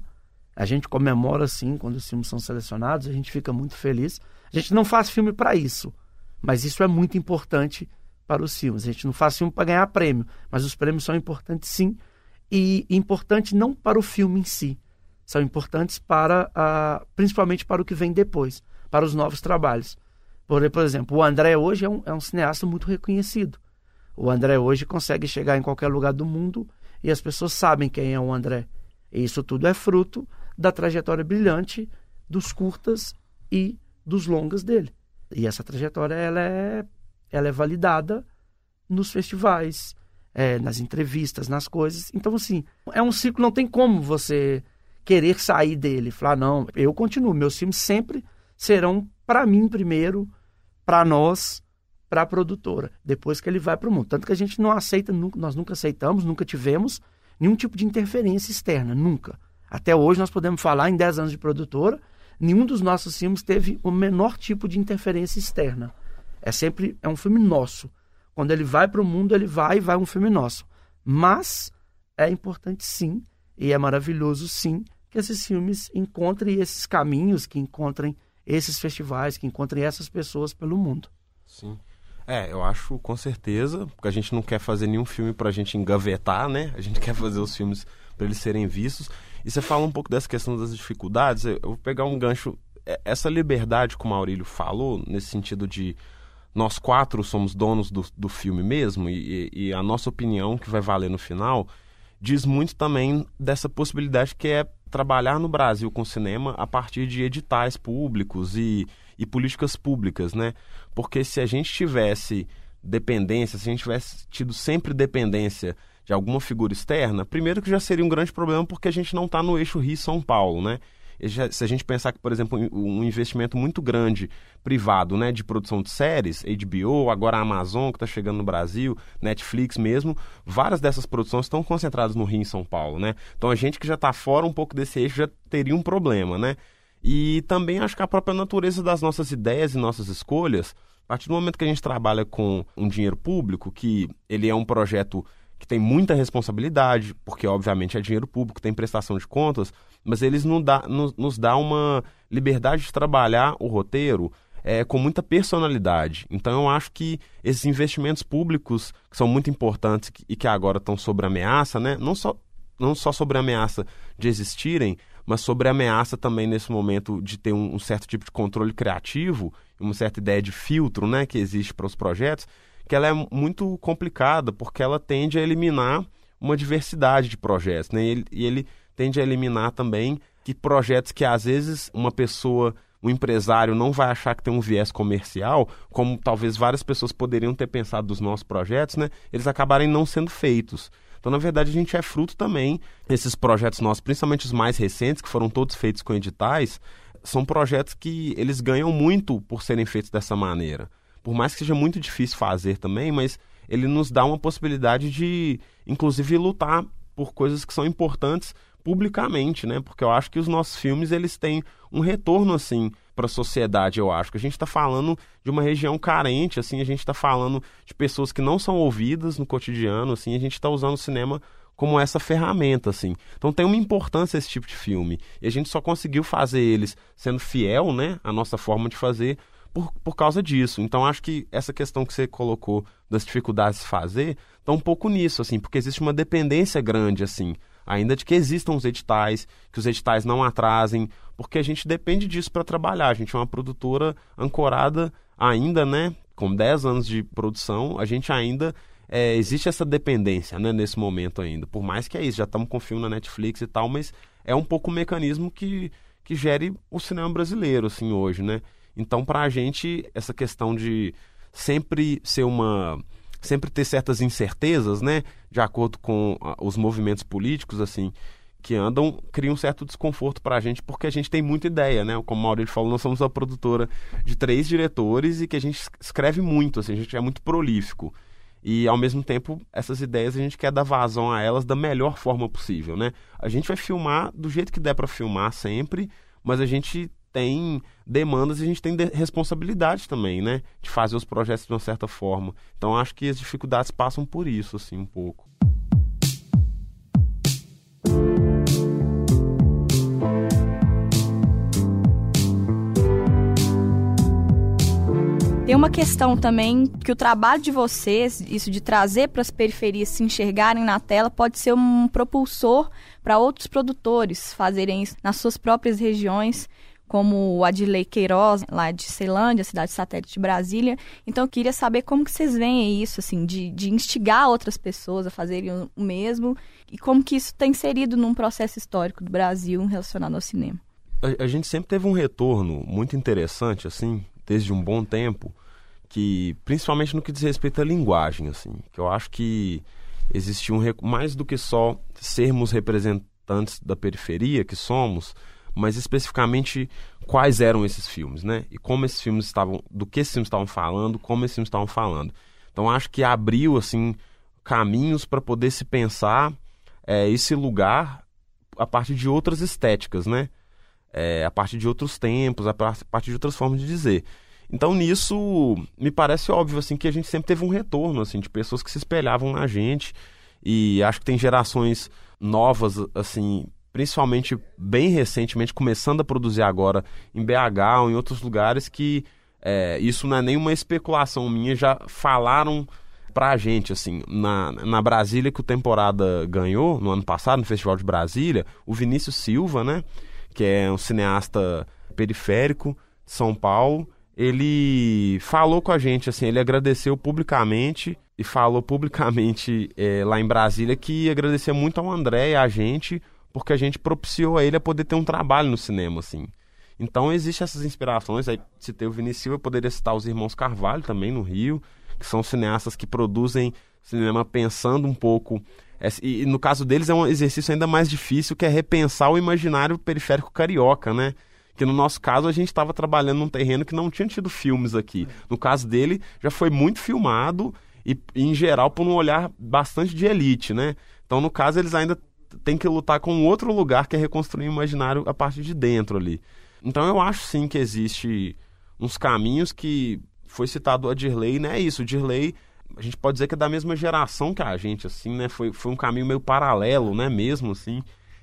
A gente comemora sim quando os filmes são selecionados, a gente fica muito feliz. A gente não faz filme para isso, mas isso é muito importante para os filmes. A gente não faz filme para ganhar prêmio, mas os prêmios são importantes sim, e importante não para o filme em si, são importantes para, a, principalmente para o que vem depois, para os novos trabalhos. Por, por exemplo, o André hoje é um, é um cineasta muito reconhecido. O André hoje consegue chegar em qualquer lugar do mundo e as pessoas sabem quem é o André. E isso tudo é fruto da trajetória brilhante dos curtas e dos longas dele. E essa trajetória ela é, ela é validada nos festivais, é, nas entrevistas, nas coisas. Então, assim, é um ciclo, não tem como você querer sair dele. Falar, não, eu continuo, meus filmes sempre serão para mim primeiro, para nós, para a produtora, depois que ele vai para o mundo. Tanto que a gente não aceita, nós nunca aceitamos, nunca tivemos nenhum tipo de interferência externa, nunca. Até hoje nós podemos falar, em 10 anos de produtora, nenhum dos nossos filmes teve o menor tipo de interferência externa. É sempre é um filme nosso. Quando ele vai para o mundo, ele vai e vai um filme nosso. Mas é importante sim, e é maravilhoso sim, que esses filmes encontrem esses caminhos, que encontrem esses festivais, que encontrem essas pessoas pelo mundo. Sim. É, eu acho com certeza, porque a gente não quer fazer nenhum filme para a gente engavetar, né? A gente quer fazer os filmes para eles serem vistos. E você fala um pouco dessa questão das dificuldades, eu vou pegar um gancho. É, essa liberdade, como o Maurílio falou, nesse sentido de nós quatro somos donos do, do filme mesmo, e, e a nossa opinião que vai valer no final, diz muito também dessa possibilidade que é trabalhar no Brasil com cinema a partir de editais públicos e, e políticas públicas, né? Porque se a gente tivesse dependência, se a gente tivesse tido sempre dependência de alguma figura externa, primeiro que já seria um grande problema porque a gente não está no eixo Rio-São Paulo, né? se a gente pensar que, por exemplo, um investimento muito grande privado né, de produção de séries, HBO, agora a Amazon, que está chegando no Brasil, Netflix mesmo, várias dessas produções estão concentradas no Rio em São Paulo, né? Então a gente que já está fora um pouco desse eixo já teria um problema, né? E também acho que a própria natureza das nossas ideias e nossas escolhas, a partir do momento que a gente trabalha com um dinheiro público, que ele é um projeto que tem muita responsabilidade, porque obviamente é dinheiro público, tem prestação de contas, mas eles nos dá, nos, nos dá uma liberdade de trabalhar o roteiro é, com muita personalidade. Então eu acho que esses investimentos públicos, que são muito importantes e que agora estão sob ameaça, né? não, só, não só sobre ameaça de existirem, mas sobre ameaça também nesse momento de ter um, um certo tipo de controle criativo, uma certa ideia de filtro né, que existe para os projetos, que ela é muito complicada, porque ela tende a eliminar uma diversidade de projetos, né? E ele, e ele tende a eliminar também que projetos que às vezes uma pessoa, um empresário não vai achar que tem um viés comercial, como talvez várias pessoas poderiam ter pensado dos nossos projetos, né? Eles acabarem não sendo feitos. Então, na verdade, a gente é fruto também desses projetos nossos, principalmente os mais recentes, que foram todos feitos com editais, são projetos que eles ganham muito por serem feitos dessa maneira por mais que seja muito difícil fazer também, mas ele nos dá uma possibilidade de, inclusive, lutar por coisas que são importantes publicamente, né? Porque eu acho que os nossos filmes eles têm um retorno assim para a sociedade, eu acho que a gente está falando de uma região carente, assim, a gente está falando de pessoas que não são ouvidas no cotidiano, assim, a gente está usando o cinema como essa ferramenta, assim. Então tem uma importância esse tipo de filme e a gente só conseguiu fazer eles sendo fiel, né, à nossa forma de fazer por, por causa disso. Então acho que essa questão que você colocou das dificuldades de fazer está um pouco nisso, assim, porque existe uma dependência grande, assim, ainda de que existam os editais, que os editais não atrasem, porque a gente depende disso para trabalhar. A gente é uma produtora ancorada ainda, né, com 10 anos de produção, a gente ainda é, existe essa dependência, né, nesse momento ainda. Por mais que é isso, já estamos com filme na Netflix e tal, mas é um pouco o mecanismo que, que gere o cinema brasileiro, assim, hoje, né? Então, para a gente, essa questão de sempre ser uma sempre ter certas incertezas, né, de acordo com os movimentos políticos, assim, que andam, cria um certo desconforto para a gente, porque a gente tem muita ideia, né? Como o Maurício falou, nós somos a produtora de três diretores e que a gente escreve muito, assim, a gente é muito prolífico. E, ao mesmo tempo, essas ideias a gente quer dar vazão a elas da melhor forma possível, né? A gente vai filmar do jeito que der para filmar sempre, mas a gente tem demandas e a gente tem de responsabilidade também, né? De fazer os projetos de uma certa forma. Então acho que as dificuldades passam por isso, assim, um pouco. Uma questão também que o trabalho de vocês, isso de trazer para as periferias se enxergarem na tela, pode ser um propulsor para outros produtores fazerem isso nas suas próprias regiões como o Adilei Queiroz, lá de Ceilândia, cidade satélite de Brasília. Então eu queria saber como que vocês veem isso, assim, de, de instigar outras pessoas a fazerem o mesmo e como que isso está inserido num processo histórico do Brasil relacionado ao cinema. A, a gente sempre teve um retorno muito interessante, assim, desde um bom tempo, que principalmente no que diz respeito à linguagem, assim, que eu acho que existe um mais do que só sermos representantes da periferia que somos, mas especificamente quais eram esses filmes, né? E como esses filmes estavam, do que esses filmes estavam falando, como esses filmes estavam falando. Então acho que abriu assim caminhos para poder se pensar é, esse lugar a partir de outras estéticas, né? É, a partir de outros tempos, a partir de outras formas de dizer. Então nisso me parece óbvio assim que a gente sempre teve um retorno assim de pessoas que se espelhavam na gente. E acho que tem gerações novas assim principalmente bem recentemente, começando a produzir agora em BH ou em outros lugares que é, isso não é nenhuma especulação minha, já falaram pra gente, assim, na, na Brasília que o Temporada ganhou no ano passado, no Festival de Brasília, o Vinícius Silva, né, que é um cineasta periférico de São Paulo, ele falou com a gente, assim, ele agradeceu publicamente e falou publicamente é, lá em Brasília que agradecia muito ao André e a gente porque a gente propiciou a ele a poder ter um trabalho no cinema, assim. Então existem essas inspirações, aí citei o Vinícius eu poderia citar os irmãos Carvalho também no Rio, que são cineastas que produzem cinema pensando um pouco e, no caso deles é um exercício ainda mais difícil, que é repensar o imaginário periférico carioca, né? Que no nosso caso a gente estava trabalhando num terreno que não tinha tido filmes aqui. No caso dele, já foi muito filmado e, em geral, por um olhar bastante de elite, né? Então, no caso, eles ainda tem que lutar com outro lugar que é reconstruir o imaginário a partir de dentro ali. Então eu acho sim que existe uns caminhos que foi citado a Dirley, né? É isso, Dirley, a gente pode dizer que é da mesma geração que a gente, assim, né? Foi, foi um caminho meio paralelo, né? Mesmo assim,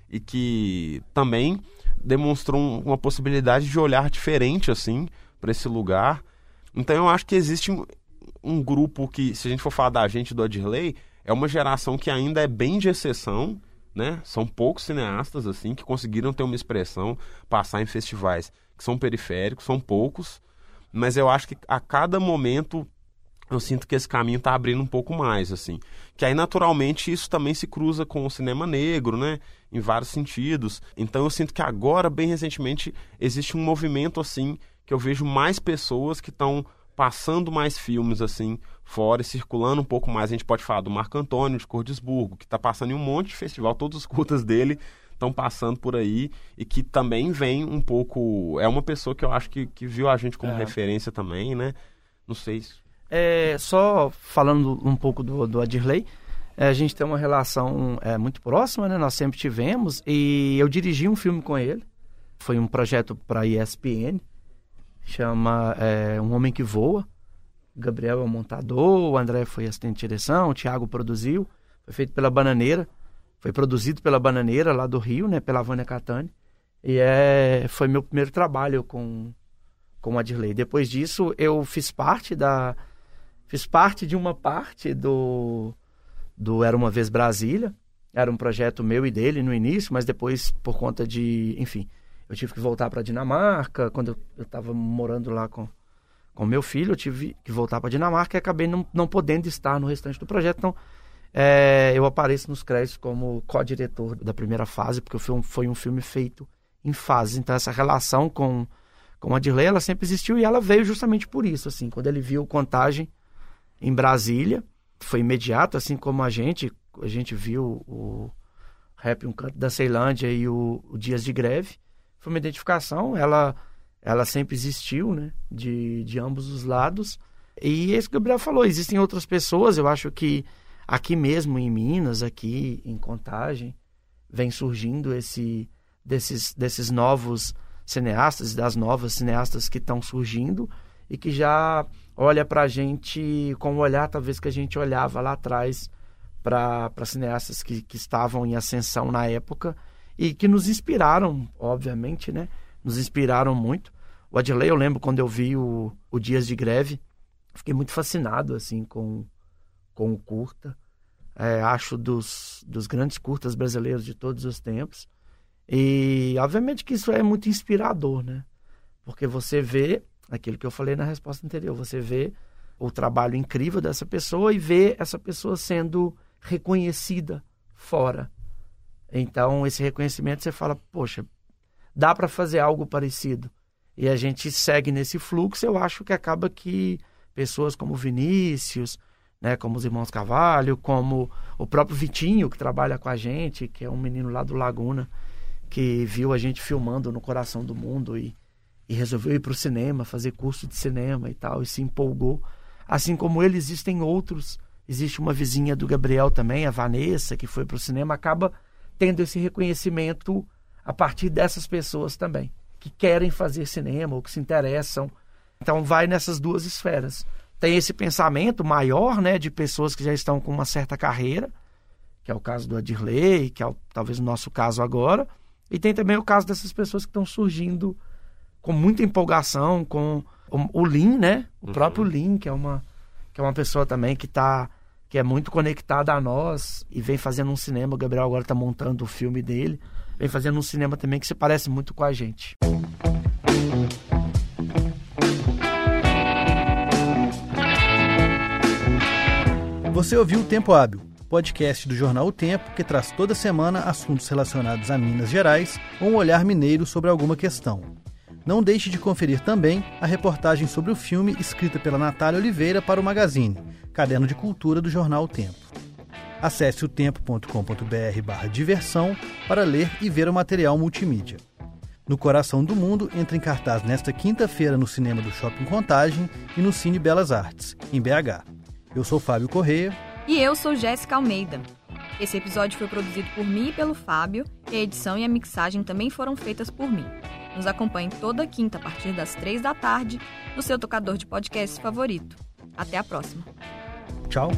e que também demonstrou um, uma possibilidade de olhar diferente, assim, para esse lugar. Então eu acho que existe um, um, grupo que, se a gente for falar da gente do Adirley, é uma geração que ainda é bem de exceção, né? São poucos cineastas assim que conseguiram ter uma expressão, passar em festivais que são periféricos, são poucos, mas eu acho que a cada momento eu sinto que esse caminho está abrindo um pouco mais, assim. Que aí, naturalmente, isso também se cruza com o cinema negro, né? Em vários sentidos. Então, eu sinto que agora, bem recentemente, existe um movimento, assim, que eu vejo mais pessoas que estão passando mais filmes assim fora e circulando um pouco mais. A gente pode falar do Marco Antônio de Cordesburgo, que está passando em um monte de festival, todos os curtas dele estão passando por aí e que também vem um pouco. É uma pessoa que eu acho que, que viu a gente como é. referência também, né? Não sei. É, só falando um pouco do, do Adirley, É, a gente tem uma relação é, muito próxima, né? Nós sempre tivemos. E eu dirigi um filme com ele. Foi um projeto para ESPN. Chama é, Um Homem que Voa. O Gabriel é o montador, o André foi assistente de direção, o Thiago produziu. Foi feito pela Bananeira. Foi produzido pela Bananeira, lá do Rio, né? Pela Vânia Catani. E é, foi meu primeiro trabalho com, com a Dirley. Depois disso, eu fiz parte da... Fiz parte de uma parte do, do Era Uma Vez Brasília. Era um projeto meu e dele no início, mas depois, por conta de... Enfim, eu tive que voltar para Dinamarca. Quando eu estava morando lá com com meu filho, eu tive que voltar para Dinamarca e acabei não, não podendo estar no restante do projeto. Então, é, eu apareço nos créditos como co-diretor da primeira fase, porque foi um, foi um filme feito em fases. Então, essa relação com, com a Dirley, ela sempre existiu e ela veio justamente por isso. Assim, quando ele viu Contagem em Brasília, foi imediato, assim como a gente. A gente viu o Rap Um Canto da Ceilândia e o, o Dias de Greve. Foi uma identificação, ela ela sempre existiu, né? De, de ambos os lados. E é isso que o Gabriel falou, existem outras pessoas, eu acho que aqui mesmo em Minas, aqui em Contagem, vem surgindo esse desses, desses novos cineastas, das novas cineastas que estão surgindo e que já olha para a gente com o olhar talvez que a gente olhava lá atrás para cineastas que, que estavam em ascensão na época e que nos inspiraram, obviamente, né? Nos inspiraram muito. O Adley, eu lembro quando eu vi o, o Dias de Greve, fiquei muito fascinado assim com, com o curta. É, acho dos, dos grandes curtas brasileiros de todos os tempos. E obviamente que isso é muito inspirador, né? Porque você vê aquilo que eu falei na resposta anterior, você vê o trabalho incrível dessa pessoa e vê essa pessoa sendo reconhecida fora. Então, esse reconhecimento você fala, poxa, dá para fazer algo parecido e a gente segue nesse fluxo, eu acho que acaba que pessoas como Vinícius, né, como os irmãos Cavalho, como o próprio Vitinho, que trabalha com a gente, que é um menino lá do Laguna, que viu a gente filmando no coração do mundo e, e resolveu ir para o cinema, fazer curso de cinema e tal, e se empolgou. Assim como ele, existem outros. Existe uma vizinha do Gabriel também, a Vanessa, que foi para o cinema, acaba tendo esse reconhecimento a partir dessas pessoas também que querem fazer cinema ou que se interessam. Então vai nessas duas esferas. Tem esse pensamento maior, né, de pessoas que já estão com uma certa carreira, que é o caso do Adirley, que é o, talvez o nosso caso agora, e tem também o caso dessas pessoas que estão surgindo com muita empolgação, com o, o Lin, né? O uhum. próprio Lin, que é uma que é uma pessoa também que tá que é muito conectada a nós e vem fazendo um cinema. O Gabriel agora está montando o filme dele vem fazendo um cinema também que se parece muito com a gente. Você ouviu o Tempo Hábil, podcast do jornal O Tempo que traz toda semana assuntos relacionados a Minas Gerais ou um olhar mineiro sobre alguma questão. Não deixe de conferir também a reportagem sobre o filme escrita pela Natália Oliveira para o Magazine, caderno de cultura do jornal O Tempo. Acesse o tempo.com.br barra diversão para ler e ver o material multimídia. No Coração do Mundo entra em cartaz nesta quinta-feira no cinema do Shopping Contagem e no Cine Belas Artes, em BH. Eu sou Fábio Correia. E eu sou Jéssica Almeida. Esse episódio foi produzido por mim e pelo Fábio, e a edição e a mixagem também foram feitas por mim. Nos acompanhe toda quinta a partir das três da tarde no seu tocador de podcast favorito. Até a próxima. Tchau.